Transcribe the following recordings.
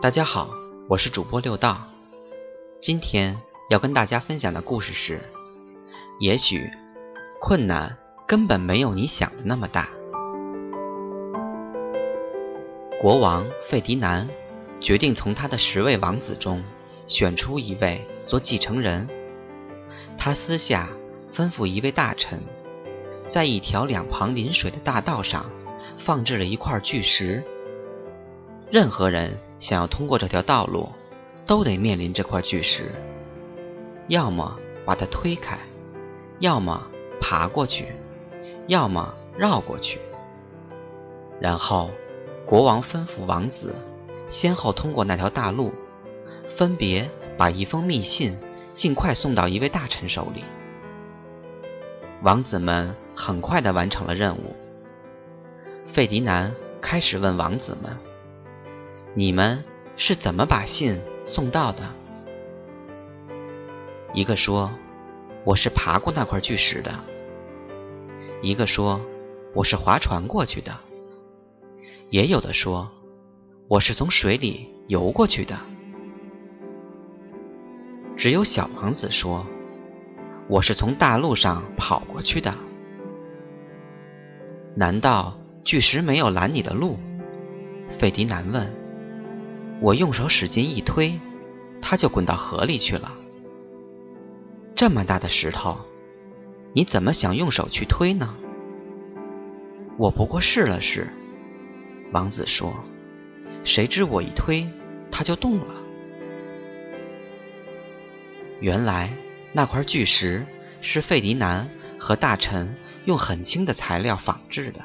大家好，我是主播六道。今天要跟大家分享的故事是：也许困难根本没有你想的那么大。国王费迪南决定从他的十位王子中选出一位做继承人。他私下吩咐一位大臣，在一条两旁临水的大道上放置了一块巨石。任何人想要通过这条道路，都得面临这块巨石，要么把它推开，要么爬过去，要么绕过去。然后，国王吩咐王子先后通过那条大路，分别把一封密信尽快送到一位大臣手里。王子们很快地完成了任务。费迪南开始问王子们。你们是怎么把信送到的？一个说：“我是爬过那块巨石的。”一个说：“我是划船过去的。”也有的说：“我是从水里游过去的。”只有小王子说：“我是从大路上跑过去的。”难道巨石没有拦你的路？费迪南问。我用手使劲一推，它就滚到河里去了。这么大的石头，你怎么想用手去推呢？我不过试了试。王子说：“谁知我一推，它就动了。”原来那块巨石是费迪南和大臣用很轻的材料仿制的。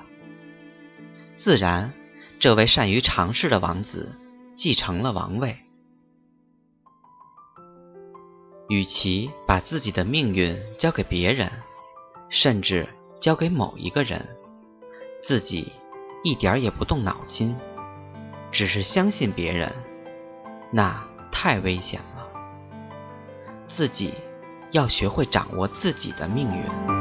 自然，这位善于尝试的王子。继承了王位，与其把自己的命运交给别人，甚至交给某一个人，自己一点也不动脑筋，只是相信别人，那太危险了。自己要学会掌握自己的命运。